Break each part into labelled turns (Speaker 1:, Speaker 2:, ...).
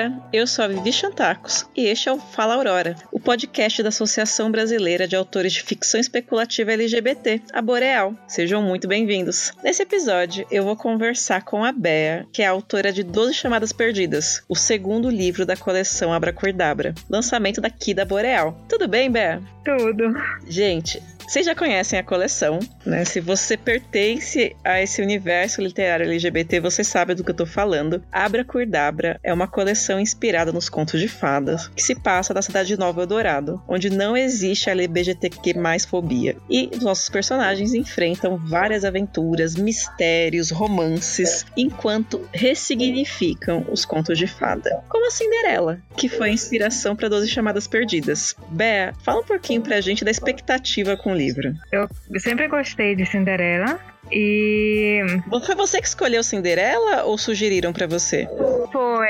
Speaker 1: Aurora. Eu sou a Vivi Chantacos e este é o Fala Aurora, o podcast da Associação Brasileira de Autores de Ficção Especulativa LGBT, a Boreal. Sejam muito bem-vindos. Nesse episódio, eu vou conversar com a Bea, que é a autora de Doze Chamadas Perdidas, o segundo livro da coleção Abracordabra, lançamento daqui da Boreal. Tudo bem, Bea?
Speaker 2: Tudo.
Speaker 1: Gente, vocês já conhecem a coleção, né? Se você pertence a esse universo literário LGBT, você sabe do que eu tô falando. Abra Curdabra é uma coleção inspirada nos contos de fadas, que se passa na cidade de Nova Eldorado, onde não existe a LGBTQ mais fobia. E os nossos personagens enfrentam várias aventuras, mistérios, romances, enquanto ressignificam os contos de fada. Como a Cinderela, que foi a inspiração para Doze Chamadas Perdidas. Bea, fala um pouquinho pra gente da expectativa com o livro.
Speaker 2: Eu sempre gostei de Cinderela. E.
Speaker 1: Foi você que escolheu Cinderela ou sugeriram para você?
Speaker 2: Foi,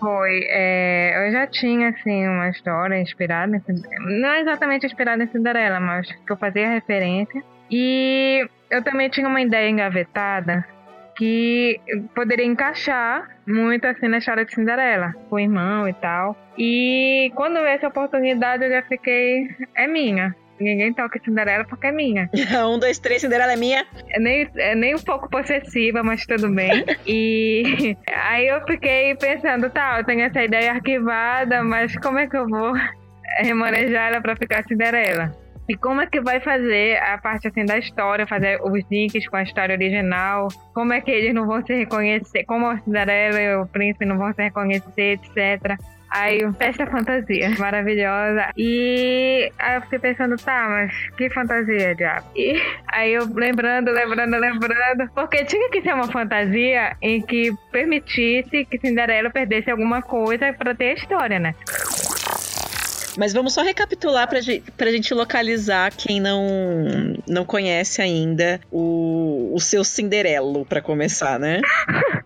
Speaker 2: foi. É, eu já tinha, assim, uma história inspirada em Não exatamente inspirada em Cinderela, mas que eu fazia referência. E eu também tinha uma ideia engavetada que poderia encaixar muito assim na história de Cinderela, com o irmão e tal. E quando veio essa oportunidade eu já fiquei, é minha. Ninguém toca Cinderela porque é minha.
Speaker 1: um, dois, três, Cinderela é minha.
Speaker 2: É nem, é nem um pouco possessiva, mas tudo bem. e aí eu fiquei pensando, tá, eu tenho essa ideia arquivada, mas como é que eu vou remanejar ela pra ficar Cinderela? E como é que vai fazer a parte assim da história, fazer os links com a história original? Como é que eles não vão se reconhecer? Como a Cinderela e o príncipe não vão se reconhecer, etc. Aí, festa fantasia, maravilhosa. E aí eu fiquei pensando, tá, mas que fantasia, diabo? E aí eu lembrando, lembrando, lembrando, porque tinha que ser uma fantasia em que permitisse que Cinderela perdesse alguma coisa para ter a história, né?
Speaker 1: Mas vamos só recapitular pra gente, pra gente localizar quem não, não conhece ainda o, o seu Cinderelo, para começar, né?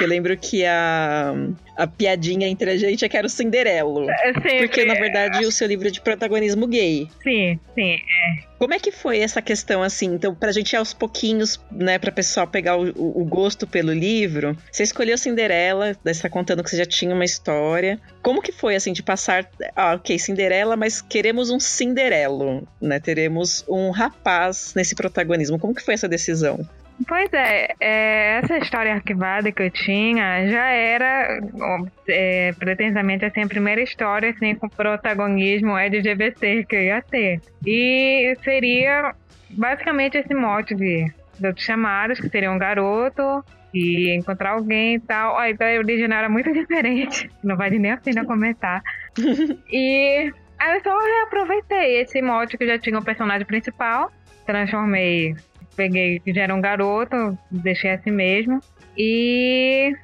Speaker 1: que eu lembro que a, a piadinha entre a gente é que era o Cinderelo. É, porque, na verdade, o seu livro é de protagonismo gay.
Speaker 2: Sim, sim, é.
Speaker 1: Como é que foi essa questão, assim? Então, pra gente ir aos pouquinhos, né, pra pessoal pegar o, o gosto pelo livro, você escolheu Cinderela, você tá contando que você já tinha uma história. Como que foi, assim, de passar, ah, ok, Cinderela, mas queremos um Cinderelo, né? Teremos um rapaz nesse protagonismo. Como que foi essa decisão?
Speaker 2: Pois é, é, essa história arquivada que eu tinha já era é, pretensamente assim, a primeira história assim, com protagonismo LGBT que eu ia ter. E seria basicamente esse mote de outros chamados, que seria um garoto e encontrar alguém e tal. A ideia original era muito diferente, não vale nem a pena comentar. e aí eu só reaproveitei esse mote que já tinha o personagem principal, transformei peguei, já era um garoto, deixei assim mesmo. E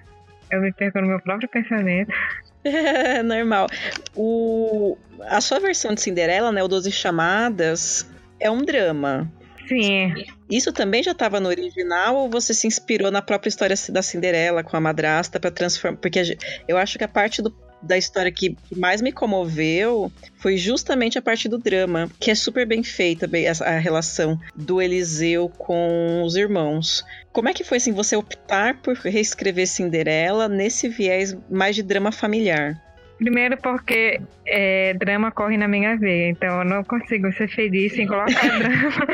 Speaker 2: eu me perco no meu próprio pensamento.
Speaker 1: Normal. O, a sua versão de Cinderela, né, o Doze Chamadas, é um drama.
Speaker 2: Sim.
Speaker 1: Isso também já estava no original ou você se inspirou na própria história da Cinderela com a madrasta para transformar? Porque eu acho que a parte do da história que mais me comoveu foi justamente a parte do drama, que é super bem feita a relação do Eliseu com os irmãos. Como é que foi assim você optar por reescrever Cinderela nesse viés mais de drama familiar?
Speaker 2: Primeiro porque é, drama corre na minha veia, então eu não consigo ser feliz sem colocar drama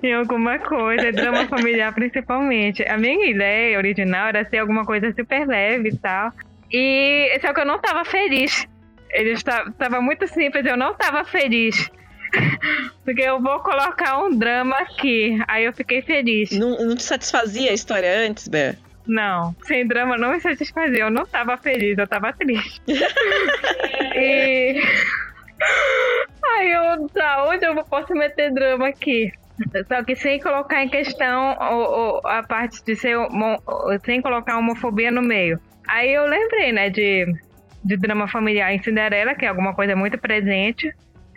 Speaker 2: em alguma coisa, drama familiar principalmente. A minha ideia original era ser alguma coisa super leve e tal, e só que eu não tava feliz. Ele estava muito simples, eu não tava feliz. Porque eu vou colocar um drama aqui. Aí eu fiquei feliz.
Speaker 1: Não, não te satisfazia a história antes, Bé?
Speaker 2: Não, sem drama não me satisfazia. Eu não tava feliz, eu tava triste. e. Aí eu, tá, onde eu posso meter drama aqui? Só que sem colocar em questão o, o, a parte de ser. Sem colocar homofobia no meio. Aí eu lembrei, né, de, de drama familiar em Cinderela, que é alguma coisa muito presente.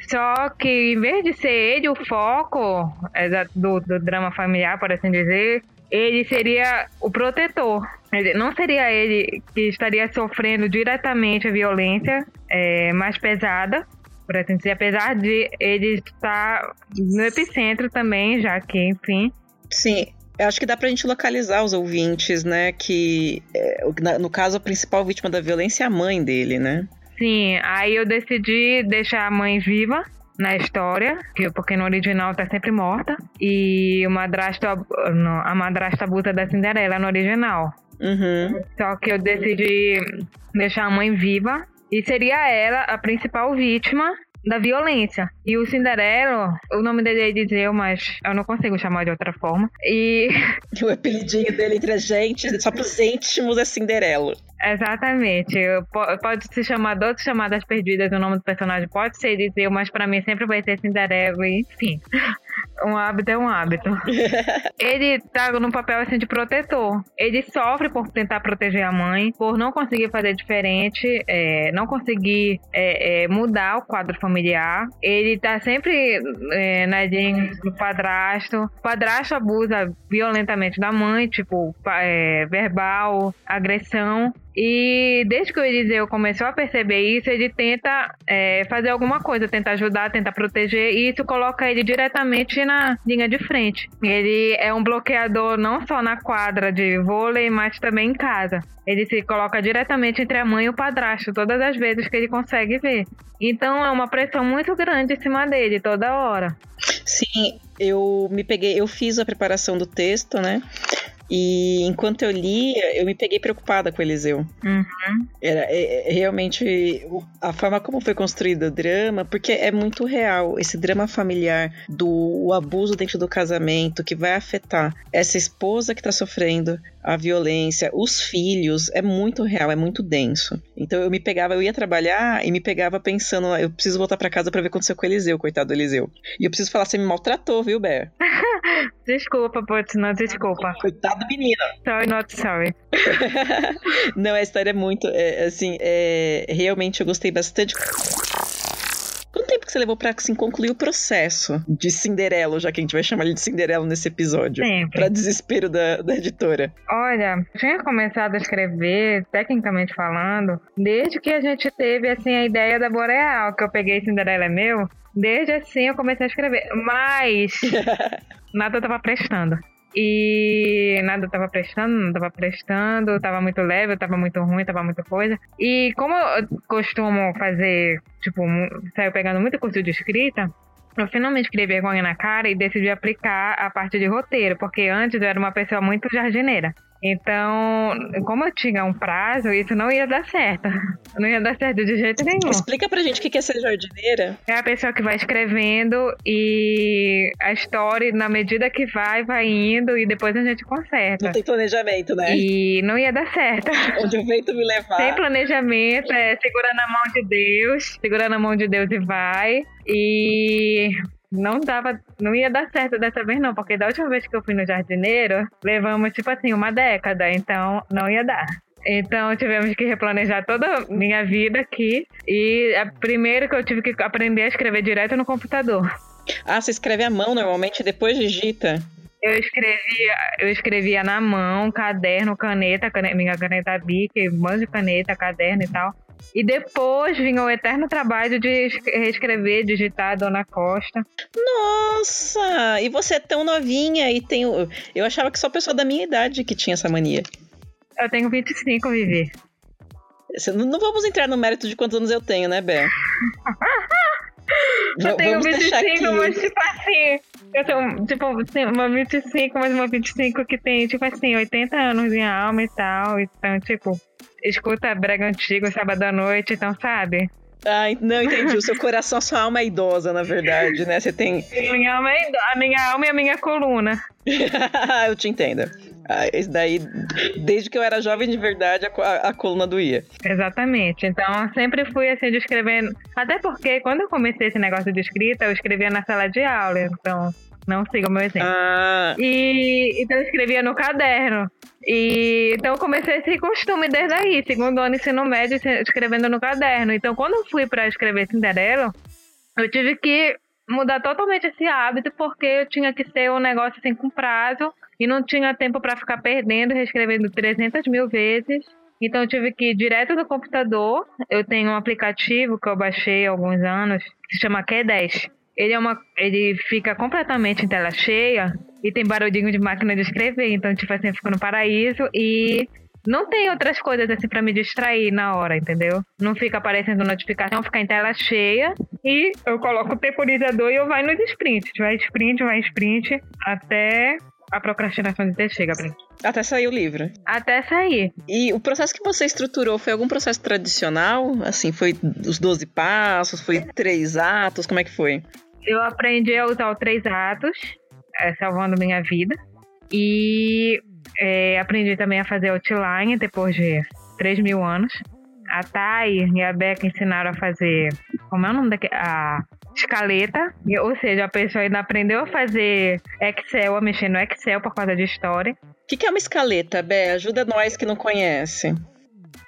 Speaker 2: Só que em vez de ser ele o foco é, do, do drama familiar, por assim dizer, ele seria o protetor. Não seria ele que estaria sofrendo diretamente a violência é, mais pesada, por assim dizer, apesar de ele estar no epicentro também, já que, enfim.
Speaker 1: Sim, Eu acho que dá pra gente localizar os ouvintes, né? Que, é, no caso, a principal vítima da violência é a mãe dele, né?
Speaker 2: Sim, aí eu decidi deixar a mãe viva na história, porque no original tá sempre morta. E o madrasto, a madrasta abusa da Cinderela no original.
Speaker 1: Uhum.
Speaker 2: Só que eu decidi deixar a mãe viva. E seria ela a principal vítima da violência. E o Cinderelo, o nome dele é Eliseu, mas eu não consigo chamar de outra forma. E.
Speaker 1: O apelidinho dele entre a gente, só pros íntimos, é Cinderelo.
Speaker 2: Exatamente. Pode se chamar outras chamadas perdidas, o nome do personagem pode ser Eliseu, mas para mim sempre vai ser Cinderelo, enfim. Um hábito é um hábito. ele tá no papel assim de protetor. Ele sofre por tentar proteger a mãe, por não conseguir fazer diferente, é, não conseguir é, é, mudar o quadro familiar. Ele tá sempre é, na linha do padrasto. O padrasto abusa violentamente da mãe, tipo, é, verbal, agressão. E desde que o Eliseu começou a perceber isso, ele tenta é, fazer alguma coisa, tenta ajudar, tenta proteger, e isso coloca ele diretamente na linha de frente. Ele é um bloqueador não só na quadra de vôlei, mas também em casa. Ele se coloca diretamente entre a mãe e o padrasto, todas as vezes que ele consegue ver. Então é uma pressão muito grande em cima dele, toda hora.
Speaker 1: Sim, eu me peguei, eu fiz a preparação do texto, né? E enquanto eu lia, eu me peguei preocupada com Eliseu.
Speaker 2: Uhum.
Speaker 1: Era é, é, realmente a forma como foi construído o drama, porque é muito real. Esse drama familiar do abuso dentro do casamento que vai afetar essa esposa que tá sofrendo a violência, os filhos, é muito real, é muito denso. Então eu me pegava, eu ia trabalhar e me pegava pensando, eu preciso voltar para casa para ver o que aconteceu com o Eliseu, coitado do Eliseu. E eu preciso falar, você me maltratou, viu, Ber?
Speaker 2: desculpa, Putz, não, desculpa.
Speaker 1: Coitado do menino.
Speaker 2: Sorry, not sorry.
Speaker 1: não, a história é muito, é, assim, é, realmente eu gostei bastante. Quanto tempo que você levou pra assim, concluir o processo de Cinderela, já que a gente vai chamar ele de Cinderela nesse episódio?
Speaker 2: Sempre.
Speaker 1: Pra desespero da, da editora.
Speaker 2: Olha, tinha começado a escrever, tecnicamente falando, desde que a gente teve assim a ideia da Boreal, que eu peguei Cinderela é meu. Desde assim eu comecei a escrever. Mas nada tava prestando. E nada tava prestando, não tava prestando, tava muito leve, tava muito ruim, tava muita coisa. E como eu costumo fazer, tipo, saio pegando muito curso de escrita, eu finalmente criei vergonha na cara e decidi aplicar a parte de roteiro, porque antes eu era uma pessoa muito jardineira. Então, como eu tinha um prazo, isso não ia dar certo. Não ia dar certo de jeito nenhum.
Speaker 1: Explica pra gente o que é ser jardineira.
Speaker 2: É a pessoa que vai escrevendo e a história, na medida que vai, vai indo e depois a gente conserta.
Speaker 1: Não tem planejamento, né?
Speaker 2: E não ia dar certo.
Speaker 1: Onde o vento me levar.
Speaker 2: Sem planejamento, é segura na mão de Deus, segura na mão de Deus e vai. E não dava, não ia dar certo dessa vez não, porque da última vez que eu fui no jardineiro, levamos tipo assim uma década, então não ia dar. Então tivemos que replanejar toda a minha vida aqui e a primeira que eu tive que aprender a escrever direto no computador.
Speaker 1: Ah, você escreve à mão normalmente depois digita?
Speaker 2: Eu escrevia, eu escrevia na mão, caderno, caneta, caneta minha caneta Bic, mão de caneta, caderno e tal. E depois vinha o eterno trabalho de reescrever, digitar Dona Costa.
Speaker 1: Nossa! E você é tão novinha e tem. Eu achava que só pessoa da minha idade que tinha essa mania.
Speaker 2: Eu tenho 25, Vivi.
Speaker 1: Não vamos entrar no mérito de quantos anos eu tenho, né, Bé?
Speaker 2: eu tenho 25, mas tipo assim. Eu tenho, tipo, uma 25, mas uma 25 que tem, tipo assim, 80 anos em alma e tal. Então, tipo, escuta brega antigo sábado à noite, então sabe?
Speaker 1: Ah, não, entendi. O seu coração, sua alma é idosa, na verdade, né? Você tem.
Speaker 2: Minha alma é idosa, a minha alma e a minha coluna.
Speaker 1: eu te entendo. Ah, esse daí, desde que eu era jovem de verdade, a, a, coluna doía.
Speaker 2: Exatamente. Então, eu sempre fui assim, de escrever. Até porque, quando eu comecei esse negócio de escrita, eu escrevia na sala de aula. Então, não siga o meu exemplo.
Speaker 1: Ah.
Speaker 2: E então eu escrevia no caderno. E então eu comecei esse costume desde aí, segundo ano ensino médio, escrevendo no caderno. Então quando eu fui para escrever Cinderela, eu tive que mudar totalmente esse hábito porque eu tinha que ser um negócio assim com prazo e não tinha tempo para ficar perdendo, reescrevendo 300 mil vezes. Então eu tive que ir direto do computador. Eu tenho um aplicativo que eu baixei há alguns anos que se chama Q10 ele é uma ele fica completamente em tela cheia e tem barulhinho de máquina de escrever. Então, tipo assim, eu fico no paraíso e não tem outras coisas assim para me distrair na hora, entendeu? Não fica aparecendo notificação, fica em tela cheia e eu coloco o temporizador e eu vai nos sprints. Vai sprint, vai sprint, até a procrastinação de ter chega, Brin.
Speaker 1: Até sair o livro.
Speaker 2: Até sair.
Speaker 1: E o processo que você estruturou foi algum processo tradicional? Assim, foi os 12 passos, foi três atos, como é que foi?
Speaker 2: Eu aprendi a usar os três atos, é, salvando minha vida. E é, aprendi também a fazer outline depois de 3 mil anos. A Thay e a Beca ensinaram a fazer. Como é o nome daquele? A escaleta. Ou seja, a pessoa ainda aprendeu a fazer Excel, a mexer no Excel por causa de história.
Speaker 1: O que, que é uma escaleta, Bé? Ajuda nós que não conhece.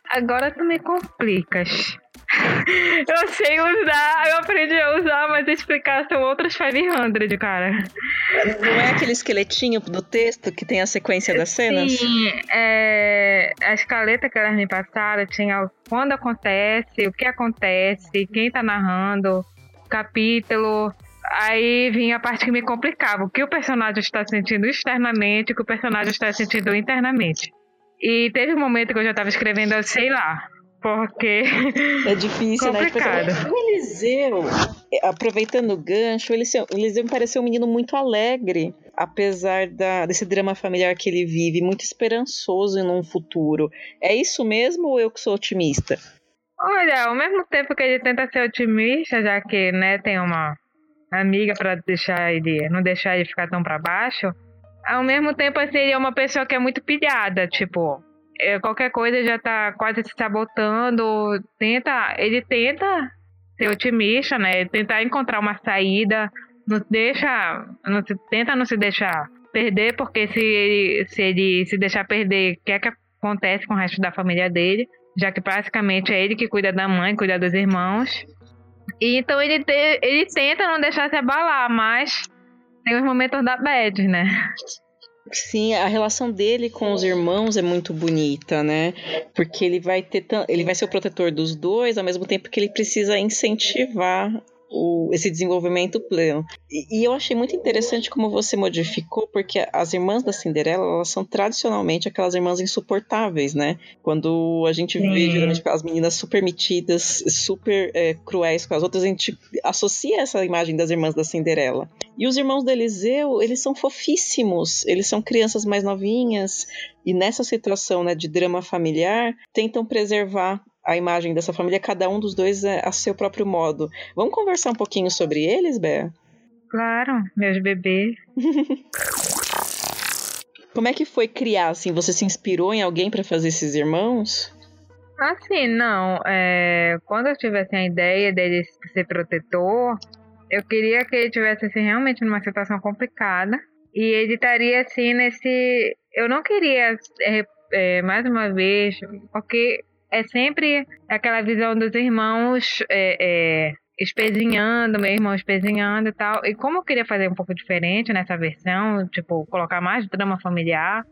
Speaker 2: Agora tu me complicas. eu sei usar, eu aprendi a usar, mas explicar são outras 500, cara.
Speaker 1: Não é aquele esqueletinho do texto que tem a sequência das cenas?
Speaker 2: Sim, é, a escaleta que elas me passaram tinha quando acontece, o que acontece, quem tá narrando, capítulo. Aí vinha a parte que me complicava, o que o personagem está sentindo externamente, o que o personagem está sentindo internamente. E teve um momento que eu já estava escrevendo, sei lá, porque.
Speaker 1: É difícil,
Speaker 2: né? Tipo,
Speaker 1: Complicado. né? O Eliseu, aproveitando o gancho, o Eliseu, o Eliseu me pareceu um menino muito alegre, apesar da, desse drama familiar que ele vive, muito esperançoso em um futuro. É isso mesmo ou eu que sou otimista?
Speaker 2: Olha, ao mesmo tempo que ele tenta ser otimista, já que né, tem uma amiga para deixar ele, não deixar ele ficar tão para baixo, ao mesmo tempo assim, ele é uma pessoa que é muito pilhada, tipo, é, qualquer coisa já tá quase se sabotando. Tenta, ele tenta ser otimista, né? Tentar encontrar uma saída, não deixa, não se, tenta não se deixar perder, porque se ele, se ele se deixar perder, o que é que acontece com o resto da família dele? Já que basicamente é ele que cuida da mãe, cuida dos irmãos. E então ele, te, ele tenta não deixar se abalar, mas tem os momentos da bad, né?
Speaker 1: Sim, a relação dele com os irmãos é muito bonita, né? Porque ele vai ter ele vai ser o protetor dos dois, ao mesmo tempo que ele precisa incentivar o, esse desenvolvimento pleno. E, e, eu achei muito interessante como você modificou, porque as irmãs da Cinderela, elas são tradicionalmente aquelas irmãs insuportáveis, né? Quando a gente Sim. vê geralmente as meninas super metidas, super é, cruéis com as outras, a gente associa essa imagem das irmãs da Cinderela. E os irmãos do Eliseu, eles são fofíssimos, eles são crianças mais novinhas, e nessa situação né, de drama familiar, tentam preservar a imagem dessa família, cada um dos dois é a seu próprio modo. Vamos conversar um pouquinho sobre eles, Bé?
Speaker 2: Claro, meus bebês.
Speaker 1: Como é que foi criar, assim? Você se inspirou em alguém para fazer esses irmãos?
Speaker 2: Assim, não. É, quando eu tivesse a ideia dele ser protetor, eu queria que ele tivesse assim, realmente numa situação complicada. E ele estaria assim nesse. Eu não queria, é, é, mais uma vez, porque é sempre aquela visão dos irmãos é, é, espezinhando, meu irmão espezinhando e tal. E como eu queria fazer um pouco diferente nessa versão, tipo, colocar mais drama familiar,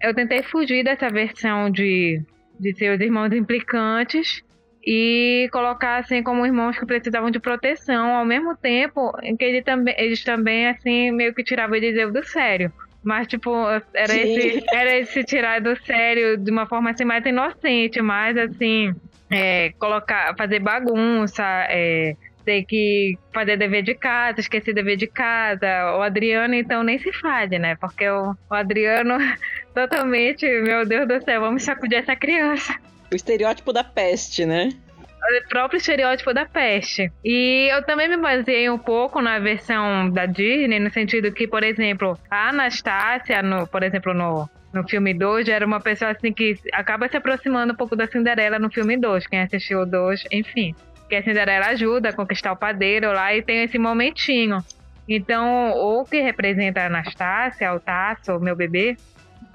Speaker 2: eu tentei fugir dessa versão de, de ser os irmãos implicantes e colocar assim como irmãos que precisavam de proteção, ao mesmo tempo em que ele também, eles também assim meio que tiravam Eliseu do sério. Mas, tipo, era esse, era esse tirar do sério de uma forma assim mais inocente, mais assim, é, colocar, fazer bagunça, é, ter que fazer dever de casa, esquecer dever de casa. O Adriano, então, nem se fale, né? Porque o, o Adriano, totalmente, meu Deus do céu, vamos sacudir essa criança.
Speaker 1: O estereótipo da peste, né?
Speaker 2: O próprio estereótipo da peste. E eu também me baseei um pouco na versão da Disney, no sentido que, por exemplo, a Anastácia, no, por exemplo, no, no filme 2, era uma pessoa assim que acaba se aproximando um pouco da Cinderela no filme 2. Quem assistiu o 2, enfim. Que a Cinderela ajuda a conquistar o padeiro lá e tem esse momentinho. Então, o que representa a Anastácia, o Tasso, o meu bebê,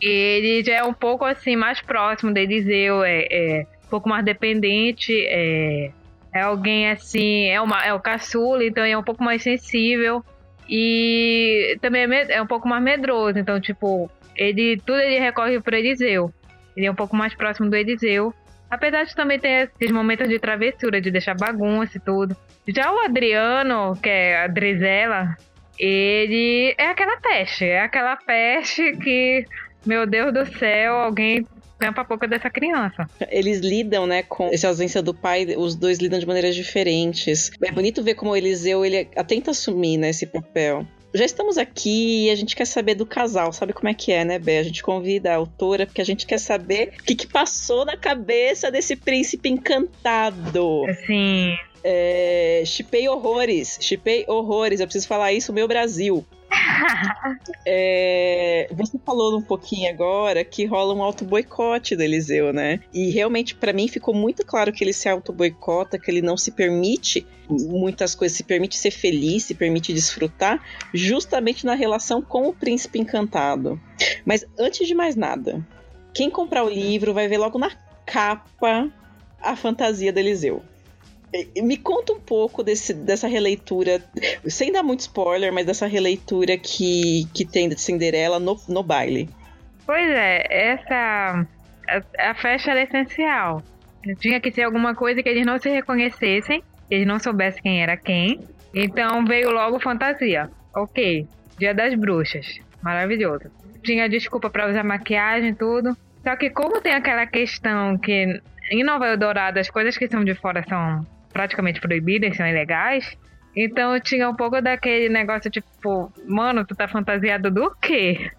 Speaker 2: ele já é um pouco assim mais próximo de Eliseu, é, é um pouco mais dependente, é, é alguém assim, é, uma, é o caçula, então é um pouco mais sensível e também é, é um pouco mais medroso, então tipo, ele tudo ele recorre para Eliseu. Ele é um pouco mais próximo do Eliseu. Apesar de também ter esses momentos de travessura, de deixar bagunça e tudo. Já o Adriano, que é a Drizella, ele é aquela peste, é aquela peste que, meu Deus do céu, alguém tampa a boca dessa criança.
Speaker 1: Eles lidam, né, com essa ausência do pai, os dois lidam de maneiras diferentes. É bonito ver como o Eliseu, ele tenta assumir, né, esse papel. Já estamos aqui e a gente quer saber do casal, sabe como é que é, né, Bé? A gente convida a autora porque a gente quer saber o que, que passou na cabeça desse príncipe encantado.
Speaker 2: Sim.
Speaker 1: É, chipei horrores, chipei horrores, eu preciso falar isso, meu Brasil. é, você falou um pouquinho agora que rola um auto-boicote do Eliseu, né? E realmente, para mim, ficou muito claro que ele se auto-boicota, que ele não se permite muitas coisas, se permite ser feliz, se permite desfrutar, justamente na relação com o príncipe encantado. Mas antes de mais nada, quem comprar o livro vai ver logo na capa a fantasia do Eliseu. Me conta um pouco desse, dessa releitura, sem dar muito spoiler, mas dessa releitura que, que tem de Cinderela no, no baile.
Speaker 2: Pois é, essa. A, a festa era essencial. Tinha que ser alguma coisa que eles não se reconhecessem, eles não soubessem quem era quem. Então veio logo fantasia. Ok, Dia das Bruxas. Maravilhoso. Tinha desculpa para usar maquiagem e tudo. Só que como tem aquela questão que em Nova Eldorado as coisas que são de fora são praticamente proibidas, são ilegais. Então tinha um pouco daquele negócio tipo, mano, tu tá fantasiado do quê?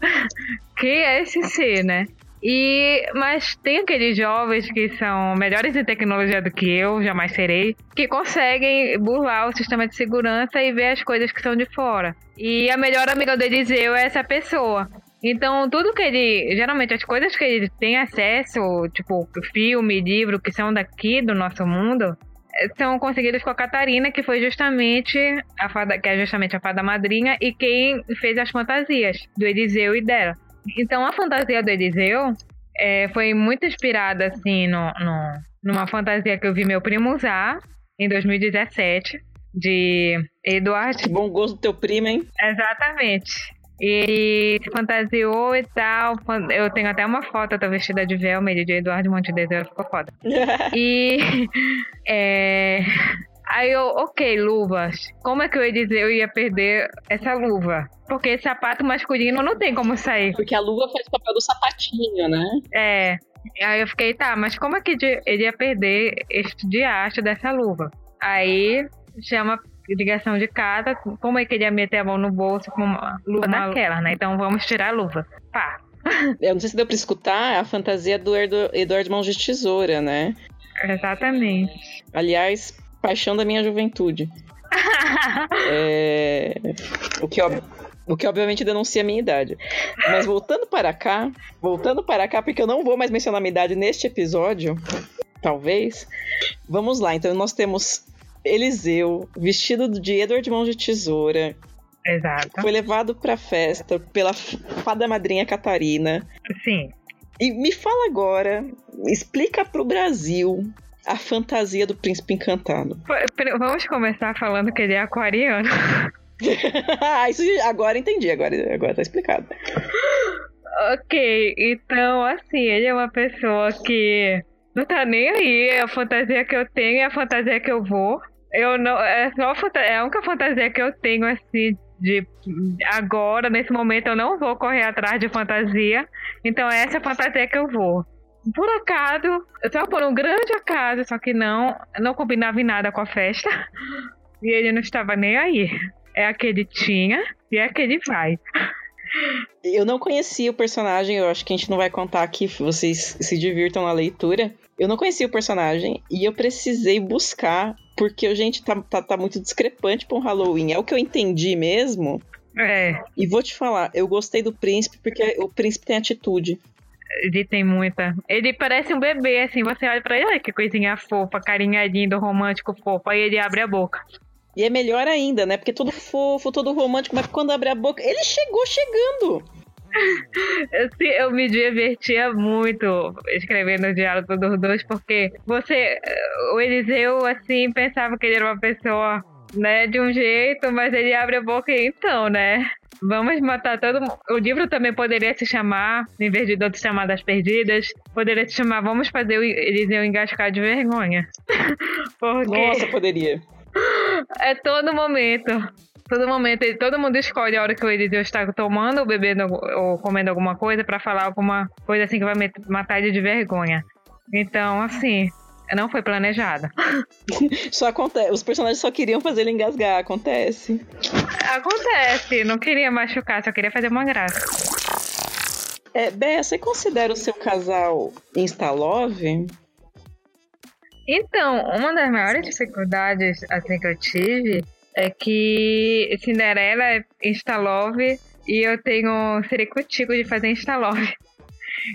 Speaker 2: que é esse ser, né? E, mas tem aqueles jovens que são melhores em tecnologia do que eu, jamais serei, que conseguem burlar o sistema de segurança e ver as coisas que são de fora. E a melhor amiga do Eliseu é essa pessoa. Então, tudo que ele. Geralmente, as coisas que ele tem acesso, tipo filme, livro, que são daqui do nosso mundo, são conseguidas com a Catarina, que foi justamente a fada, que é justamente a fada madrinha e quem fez as fantasias do Eliseu e dela. Então a fantasia do Eliseu é, foi muito inspirada assim no, no, numa fantasia que eu vi meu primo usar em 2017 de Eduardo.
Speaker 1: Bom gosto do teu primo, hein?
Speaker 2: Exatamente. E se fantasiou e tal. Eu tenho até uma foto, eu tô vestida de Velma, de Eduardo Montedeseiro, ficou foda. e. É, aí eu, ok, luvas. Como é que eu ia dizer eu ia perder essa luva? Porque sapato masculino não tem como sair.
Speaker 1: Porque a luva faz o papel do sapatinho, né?
Speaker 2: É. Aí eu fiquei, tá, mas como é que ele ia perder este diacho dessa luva? Aí chama ligação de casa, como é que ele ia meter a mão no bolso com uma luva naquela, né? Então vamos tirar a luva. Pá.
Speaker 1: Eu não sei se deu pra escutar a fantasia do Eduardo Mãos de Tesoura, né?
Speaker 2: Exatamente.
Speaker 1: Aliás, paixão da minha juventude. é... o, que, o que obviamente denuncia a minha idade. Mas voltando para cá, voltando para cá, porque eu não vou mais mencionar a minha idade neste episódio, talvez. Vamos lá, então nós temos Eliseu, vestido de Edward Mão de Tesoura.
Speaker 2: Exato.
Speaker 1: Foi levado pra festa pela fada madrinha Catarina.
Speaker 2: Sim.
Speaker 1: E me fala agora, explica pro Brasil a fantasia do príncipe encantado.
Speaker 2: Vamos começar falando que ele é aquariano.
Speaker 1: ah, isso agora entendi, agora, agora tá explicado.
Speaker 2: Ok, então assim, ele é uma pessoa que não tá nem aí. É a fantasia que eu tenho é a fantasia que eu vou. Eu não. É, só a, é a única fantasia que eu tenho, assim, de agora, nesse momento, eu não vou correr atrás de fantasia. Então, essa é a fantasia que eu vou. Por acaso, só por um grande acaso, só que não, não combinava em nada com a festa. E ele não estava nem aí. É aquele tinha e é aquele vai.
Speaker 1: Eu não conhecia o personagem, eu acho que a gente não vai contar aqui, vocês se divirtam na leitura. Eu não conhecia o personagem e eu precisei buscar, porque, gente, tá, tá, tá muito discrepante pra um Halloween. É o que eu entendi mesmo.
Speaker 2: É.
Speaker 1: E vou te falar, eu gostei do príncipe porque o príncipe tem atitude.
Speaker 2: Ele tem muita. Ele parece um bebê, assim. Você olha pra ele, olha que coisinha fofa, carinhadinho, romântico fofo. Aí ele abre a boca.
Speaker 1: E é melhor ainda, né? Porque todo fofo, todo romântico, mas quando abre a boca, ele chegou chegando.
Speaker 2: Eu, eu me divertia muito escrevendo o diálogo dos dois, porque você, o Eliseu, assim, pensava que ele era uma pessoa, né, de um jeito, mas ele abre a boca e então, né? Vamos matar todo mundo. O livro também poderia se chamar, em vez de outras chamadas perdidas, poderia se chamar Vamos fazer o Eliseu engascar de vergonha.
Speaker 1: Porque... Nossa, poderia.
Speaker 2: É todo momento. Todo momento, todo mundo escolhe a hora que o Eliseu está tomando ou bebendo ou comendo alguma coisa para falar alguma coisa assim que vai matar ele de vergonha. Então, assim, não foi planejada.
Speaker 1: só acontece. Os personagens só queriam fazer ele engasgar, acontece.
Speaker 2: Acontece, não queria machucar, só queria fazer uma graça.
Speaker 1: É, Bé, você considera o seu casal Instalove?
Speaker 2: Então, uma das maiores dificuldades assim, que eu tive é que Cinderela é Instalove e eu tenho sericutico de fazer Instalove.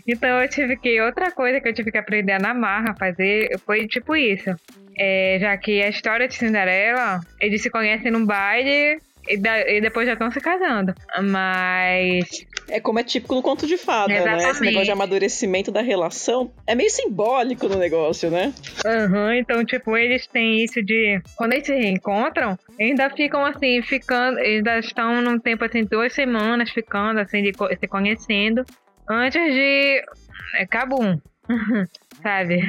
Speaker 2: Então eu tive que. Outra coisa que eu tive que aprender na marra fazer foi tipo isso. É, já que a história de Cinderela, eles se conhecem num baile e, da, e depois já estão se casando. Mas.
Speaker 1: É como é típico no conto de fada, Exatamente. né? Esse negócio de amadurecimento da relação é meio simbólico no negócio, né?
Speaker 2: Aham, uhum, então, tipo, eles têm isso de. Quando eles se reencontram, ainda ficam assim, ficando. Ainda estão num tempo assim, duas semanas ficando, assim, de se conhecendo antes de é, Cabum, sabe?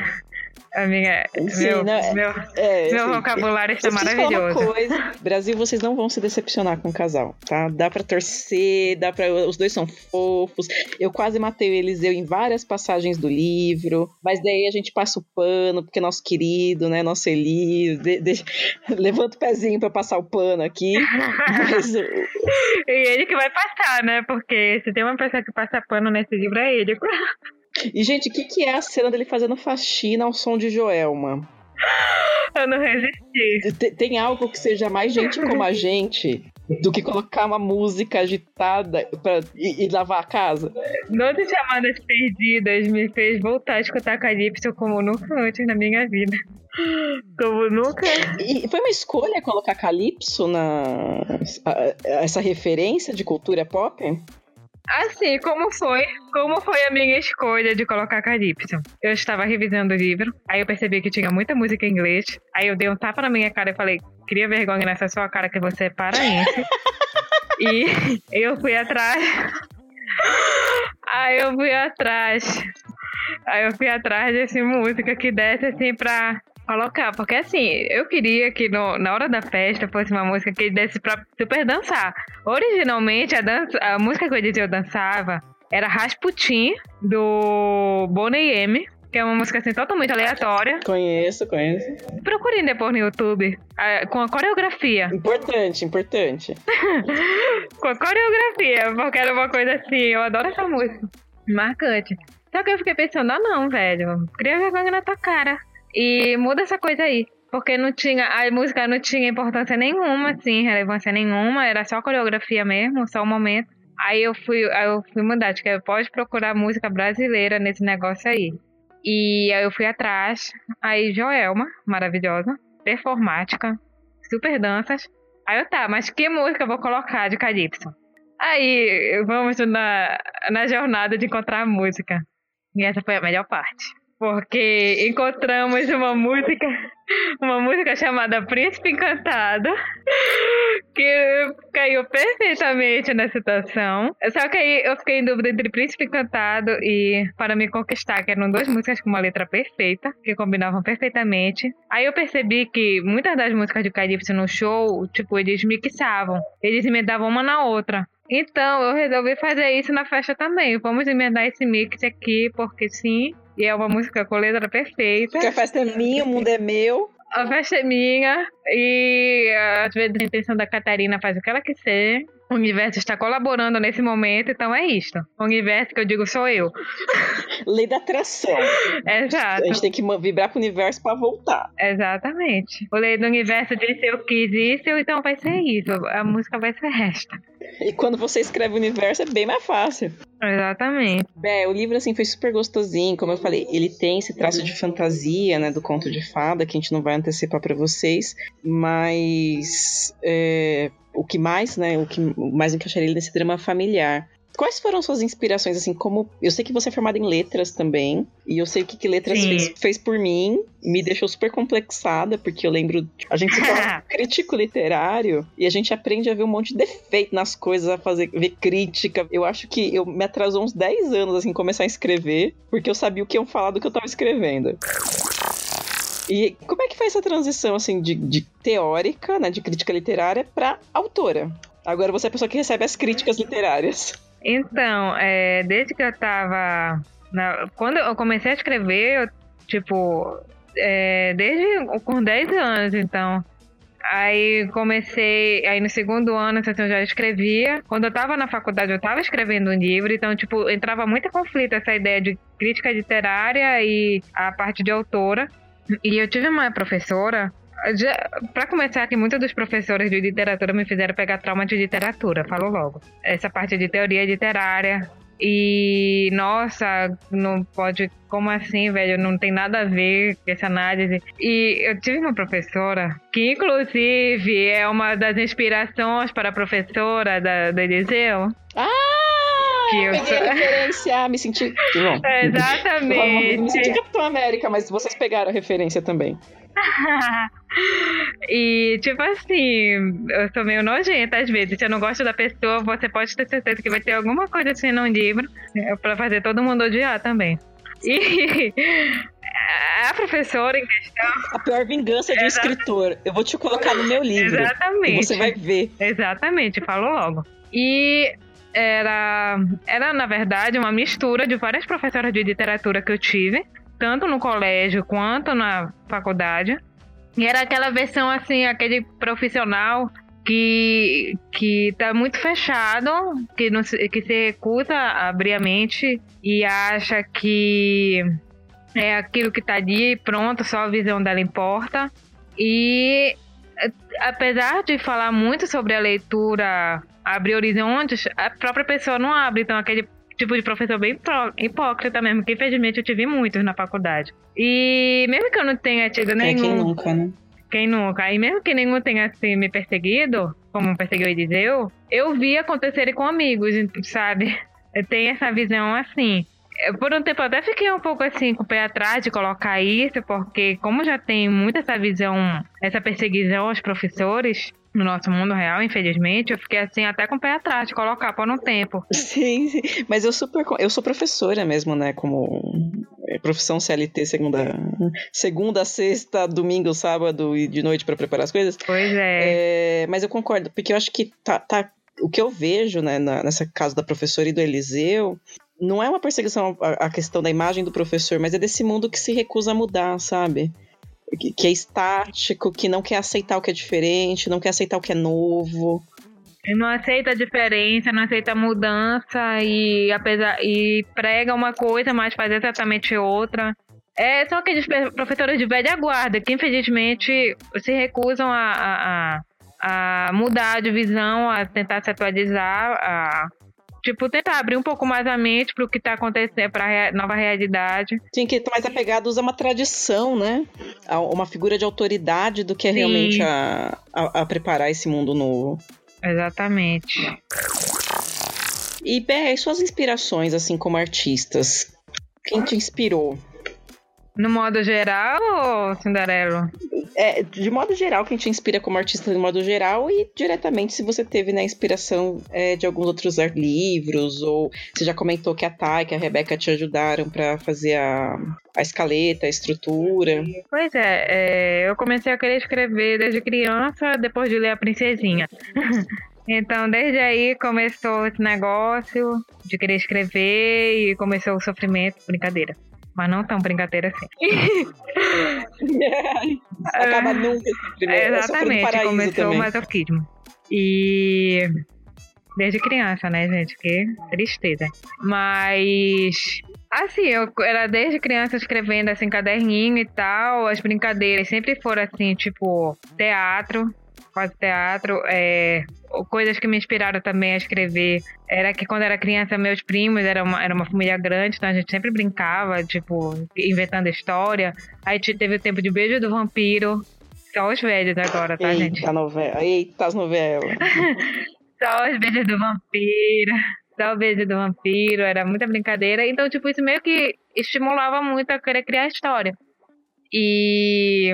Speaker 2: Amiga, Sim, meu, né? meu, é, meu assim, vocabulário está maravilhoso.
Speaker 1: Coisa, Brasil, vocês não vão se decepcionar com o casal, tá? Dá pra torcer, dá pra. Os dois são fofos. Eu quase matei o Eliseu em várias passagens do livro, mas daí a gente passa o pano, porque nosso querido, né? Nosso Eli. De, de, levanta o pezinho pra passar o pano aqui. mas,
Speaker 2: e ele que vai passar, né? Porque se tem uma pessoa que passa pano nesse livro, é ele.
Speaker 1: E, gente, o que, que é a cena dele fazendo faxina ao som de Joelma?
Speaker 2: Eu não resisti.
Speaker 1: Tem, tem algo que seja mais gente como a gente do que colocar uma música agitada pra, e, e lavar a casa.
Speaker 2: Notas chamadas perdidas me fez voltar a escutar Calypso como nunca antes na minha vida. Como nunca.
Speaker 1: E foi uma escolha colocar Calypso na. essa referência de cultura pop?
Speaker 2: Assim, como foi? Como foi a minha escolha de colocar Calypso? Eu estava revisando o livro, aí eu percebi que tinha muita música em inglês, aí eu dei um tapa na minha cara e falei, cria vergonha nessa sua cara que você é paraense. e eu fui atrás. Aí eu fui atrás. Aí eu fui atrás dessa música que desse assim pra colocar, porque assim, eu queria que no, na hora da festa fosse uma música que desse pra super dançar. Originalmente, a, dança, a música que eu eu dançava era Rasputin, do Boney M, que é uma música assim totalmente aleatória.
Speaker 1: Conheço, conheço.
Speaker 2: Procurem depois no YouTube, com a coreografia.
Speaker 1: Importante, importante.
Speaker 2: com a coreografia, porque era uma coisa assim, eu adoro essa música. Marcante. Só que eu fiquei pensando, ah não, velho, cria vergonha na tua cara. E muda essa coisa aí. Porque não tinha, a música não tinha importância nenhuma, assim, relevância nenhuma, era só coreografia mesmo, só o momento. Aí eu fui, eu fui acho que pode procurar música brasileira nesse negócio aí. E aí eu fui atrás, aí Joelma, maravilhosa, performática, super danças. Aí eu tá, mas que música eu vou colocar de Calypso? Aí vamos na, na jornada de encontrar a música. E essa foi a melhor parte porque encontramos uma música, uma música chamada Príncipe Encantado, que caiu perfeitamente na situação. Só que aí eu fiquei em dúvida entre Príncipe Encantado e Para Me Conquistar, que eram duas músicas com uma letra perfeita, que combinavam perfeitamente. Aí eu percebi que muitas das músicas de Calypso no show, tipo, eles mixavam, eles emendavam uma na outra. Então eu resolvi fazer isso na festa também. Vamos emendar esse mix aqui, porque sim. E é uma música com letra perfeita.
Speaker 1: Porque a festa é minha, o mundo é meu.
Speaker 2: A festa é minha e às vezes a intenção da Catarina faz o que ela quiser. O universo está colaborando nesse momento, então é isto. O universo que eu digo sou eu.
Speaker 1: Lei da atração.
Speaker 2: Exato.
Speaker 1: A gente tem que vibrar pro universo para voltar.
Speaker 2: Exatamente. O lei do universo disse eu quis isso, então vai ser isso. A música vai ser esta.
Speaker 1: E quando você escreve o universo é bem mais fácil.
Speaker 2: Exatamente.
Speaker 1: É, o livro assim foi super gostosinho, como eu falei, ele tem esse traço de fantasia, né, do conto de fada que a gente não vai antecipar para vocês, mas é, o que mais, né, o que mais encaixaria nesse drama familiar. Quais foram suas inspirações, assim, como... Eu sei que você é formada em letras também, e eu sei o que, que letras fez, fez, por mim, me deixou super complexada, porque eu lembro... A gente se torna crítico literário, e a gente aprende a ver um monte de defeito nas coisas, a fazer, ver crítica. Eu acho que eu me atrasou uns 10 anos, assim, começar a escrever, porque eu sabia o que iam falar do que eu tava escrevendo. E como é que faz essa transição, assim, de, de teórica, né, de crítica literária, para autora? Agora você é a pessoa que recebe as críticas literárias.
Speaker 2: Então, é, desde que eu tava. Na, quando eu comecei a escrever, eu, tipo, é, desde com 10 anos, então. Aí comecei, aí no segundo ano assim, eu já escrevia. Quando eu tava na faculdade, eu tava escrevendo um livro, então, tipo, entrava muito conflito essa ideia de crítica literária e a parte de autora. E eu tive uma professora para começar aqui, muitos dos professores de literatura me fizeram pegar trauma de literatura, falo logo. Essa parte de teoria literária. E, nossa, não pode. Como assim, velho? Não tem nada a ver com essa análise. E eu tive uma professora que, inclusive, é uma das inspirações para a professora da, do Eliseu.
Speaker 1: Ah! Que eu peguei a referência, me senti.
Speaker 2: Exatamente.
Speaker 1: me senti Capitão América, mas vocês pegaram a referência também.
Speaker 2: e, tipo assim, eu sou meio nojenta às vezes. Se eu não gosto da pessoa, você pode ter certeza que vai ter alguma coisa assim num livro né, pra fazer todo mundo odiar também. E a professora em questão.
Speaker 1: A pior vingança de um escritor. Eu vou te colocar no meu livro.
Speaker 2: Exatamente.
Speaker 1: Você vai ver.
Speaker 2: Exatamente, falou logo. E era, era, na verdade, uma mistura de várias professoras de literatura que eu tive tanto no colégio quanto na faculdade. E era aquela versão assim, aquele profissional que, que tá muito fechado, que, não, que se recusa a abrir a mente e acha que é aquilo que tá ali, pronto, só a visão dela importa. E apesar de falar muito sobre a leitura abrir horizontes, a própria pessoa não abre. Então, aquele tipo de professor bem hipócrita mesmo, que infelizmente eu tive muitos na faculdade. E mesmo que eu não tenha tido nenhum.
Speaker 1: É quem nunca, né?
Speaker 2: Quem nunca. E mesmo que nenhum tenha assim, me perseguido, como perseguiu o Eliseu, eu vi acontecerem com amigos, sabe? Eu tenho essa visão assim. Por um tempo eu até fiquei um pouco assim com o pé atrás de colocar isso, porque como já tem muito essa visão, essa perseguição aos professores, no nosso mundo real, infelizmente, eu fiquei assim até com o pé atrás de colocar por um tempo.
Speaker 1: Sim, sim, mas eu super eu sou professora mesmo, né, como é, profissão CLT segunda segunda, sexta, domingo, sábado e de noite para preparar as coisas.
Speaker 2: Pois é.
Speaker 1: é. Mas eu concordo, porque eu acho que tá, tá o que eu vejo, né, na, nessa casa da professora e do Eliseu, não é uma perseguição à questão da imagem do professor, mas é desse mundo que se recusa a mudar, sabe? Que é estático, que não quer aceitar o que é diferente, não quer aceitar o que é novo.
Speaker 2: Não aceita a diferença, não aceita a mudança e apesar e prega uma coisa, mas faz exatamente outra. É só aqueles professores de velha guarda que infelizmente se recusam a, a, a mudar de visão, a tentar se atualizar, a Tipo, tentar abrir um pouco mais a mente pro que tá acontecendo, pra rea nova realidade.
Speaker 1: Sim, que tá mais apegados a uma tradição, né? A uma figura de autoridade do que é realmente a, a, a, preparar esse mundo novo.
Speaker 2: Exatamente.
Speaker 1: E, Bé, suas inspirações, assim, como artistas? Quem te inspirou?
Speaker 2: No modo geral ou Cinderela?
Speaker 1: É, de modo geral, quem te inspira como artista de modo geral e diretamente se você teve né, inspiração é, de alguns outros livros ou você já comentou que a Thay, que a Rebeca te ajudaram para fazer a, a escaleta, a estrutura.
Speaker 2: Pois é, é, eu comecei a querer escrever desde criança, depois de ler A Princesinha. Então, desde aí começou esse negócio de querer escrever e começou o sofrimento, brincadeira mas não tão brincadeira assim.
Speaker 1: Acaba nunca
Speaker 2: é, Exatamente, começou também. o masoquismo. E desde criança, né, gente? Que tristeza. Mas assim, eu era desde criança escrevendo assim caderninho e tal, as brincadeiras sempre foram assim, tipo teatro, quase teatro, é, coisas que me inspiraram também a escrever era que quando era criança, meus primos, era uma, era uma família grande, então a gente sempre brincava, tipo, inventando história. Aí teve o tempo de Beijo do Vampiro, só os velhos agora, tá,
Speaker 1: Eita,
Speaker 2: gente?
Speaker 1: Novela. Eita, as novelas.
Speaker 2: só os beijos do vampiro. Só o beijo do vampiro, era muita brincadeira. Então, tipo, isso meio que estimulava muito a querer criar história. E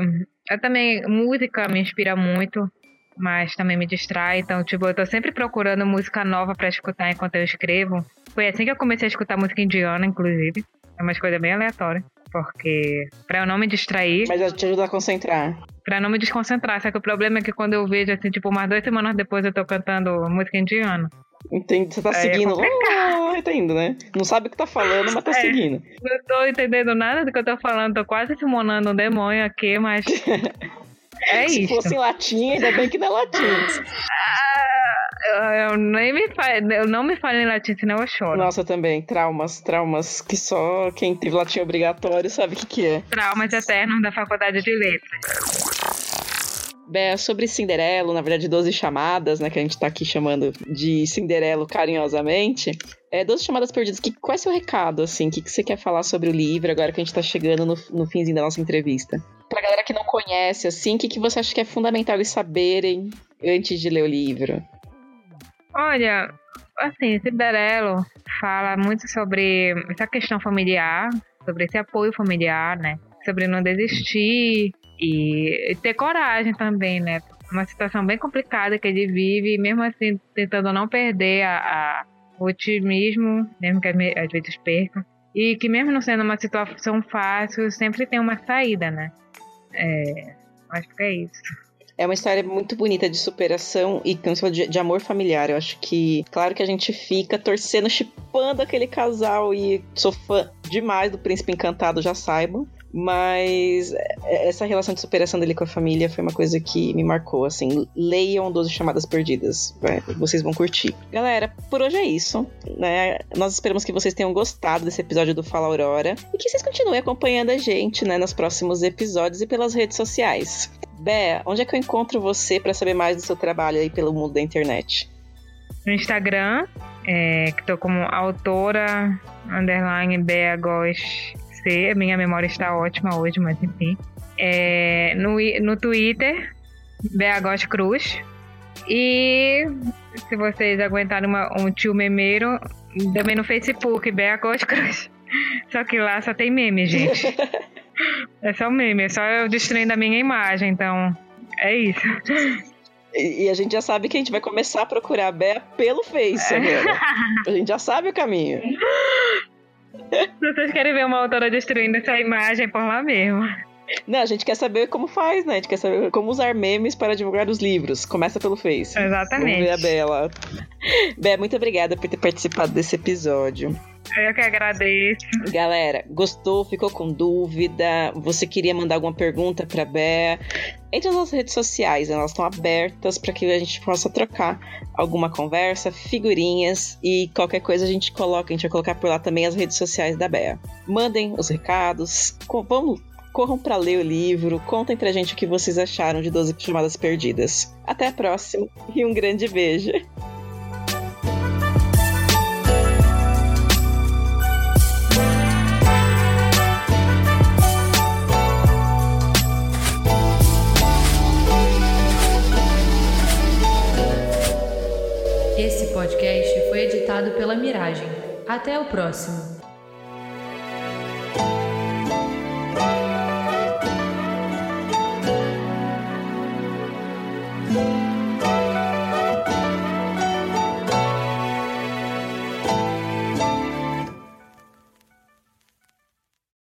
Speaker 2: eu também, música me inspira muito mas também me distrai. Então, tipo, eu tô sempre procurando música nova para escutar enquanto eu escrevo. Foi assim que eu comecei a escutar música indiana, inclusive. É uma coisa bem aleatória. Porque pra eu não me distrair.
Speaker 1: Mas te ajuda a concentrar.
Speaker 2: Pra não me desconcentrar. Só que o problema é que quando eu vejo, assim, tipo, umas duas semanas depois eu tô cantando música indiana.
Speaker 1: Entendi. Você tá
Speaker 2: Aí é
Speaker 1: seguindo.
Speaker 2: complicado.
Speaker 1: Oh, tá indo, né? Não sabe o que tá falando, mas tá
Speaker 2: É.
Speaker 1: seguindo.
Speaker 2: Não tô entendendo nada do que eu tô falando, tô quase simonando um demônio aqui, mas. É
Speaker 1: Se
Speaker 2: isso.
Speaker 1: fosse em latim, ainda bem que não é latim.
Speaker 2: Eu, eu nem me fa... eu não me falo em latim, senão eu choro.
Speaker 1: Nossa, também. Traumas, traumas que só quem teve latim obrigatório sabe o que, que é.
Speaker 2: Traumas eternos da faculdade de letras.
Speaker 1: Bé, sobre Cinderelo, na verdade, 12 chamadas, né? Que a gente tá aqui chamando de Cinderelo carinhosamente. É, 12 chamadas perdidas. Que, qual é seu recado, assim? O que, que você quer falar sobre o livro agora que a gente tá chegando no, no finzinho da nossa entrevista? Pra galera que não conhece, assim, o que, que você acha que é fundamental eles saberem antes de ler o livro?
Speaker 2: Olha, assim, Cinderelo fala muito sobre essa questão familiar, sobre esse apoio familiar, né? Sobre não desistir e ter coragem também, né? Uma situação bem complicada que ele vive, mesmo assim tentando não perder a, a- o otimismo, mesmo que às às vezes perca. E que mesmo não sendo uma situação fácil, sempre tem uma saída, né? É, acho que é isso.
Speaker 1: É uma história muito bonita de superação e de, de amor familiar. Eu acho que, claro que a gente fica torcendo, chipando aquele casal e sou fã demais do Príncipe Encantado, já saibam. Mas é, essa relação de superação dele com a família foi uma coisa que me marcou, assim. Leiam 12 Chamadas Perdidas, vocês vão curtir. Galera, por hoje é isso, né? Nós esperamos que vocês tenham gostado desse episódio do Fala Aurora e que vocês continuem acompanhando a gente, né, nos próximos episódios e pelas redes sociais. Bé, onde é que eu encontro você para saber mais do seu trabalho aí pelo mundo da internet?
Speaker 2: no Instagram, é, que tô como autora, underline Bea Góes C. Minha memória está ótima hoje, mas enfim. É, no, no Twitter, Bea Góes Cruz. E se vocês aguentarem uma- um tio memeiro, também no Facebook, Bea Góes Cruz. Só que lá só tem meme, gente. É só meme, é só eu destruindo a minha imagem, então é isso.
Speaker 1: E, a gente já sabe que a gente vai começar a procurar a Bé pelo Face agora. A gente já sabe o caminho.
Speaker 2: Vocês querem ver uma autora destruindo essa imagem, por lá mesmo.
Speaker 1: Não, a gente quer saber como faz, né? A gente quer saber como usar memes para divulgar os livros. Começa pelo Face. Vamos
Speaker 2: Exatamente.
Speaker 1: ver a Bé lá. Bé, muito obrigada por ter participado desse episódio.
Speaker 2: Eu que agradeço.
Speaker 1: Galera, gostou? Ficou com dúvida? Você queria mandar alguma pergunta pra Bé? Entre nas nossas redes sociais, né? elas estão abertas para que a gente possa trocar alguma conversa, figurinhas e qualquer coisa a gente coloca. A gente vai colocar por lá também as redes sociais da Bé. Mandem os recados, vamos, corram para ler o livro, contem pra gente o que vocês acharam de 12 Chamadas Perdidas. Até a próxima e um grande beijo.
Speaker 3: Esse podcast foi editado pela Miragem. Até o próximo.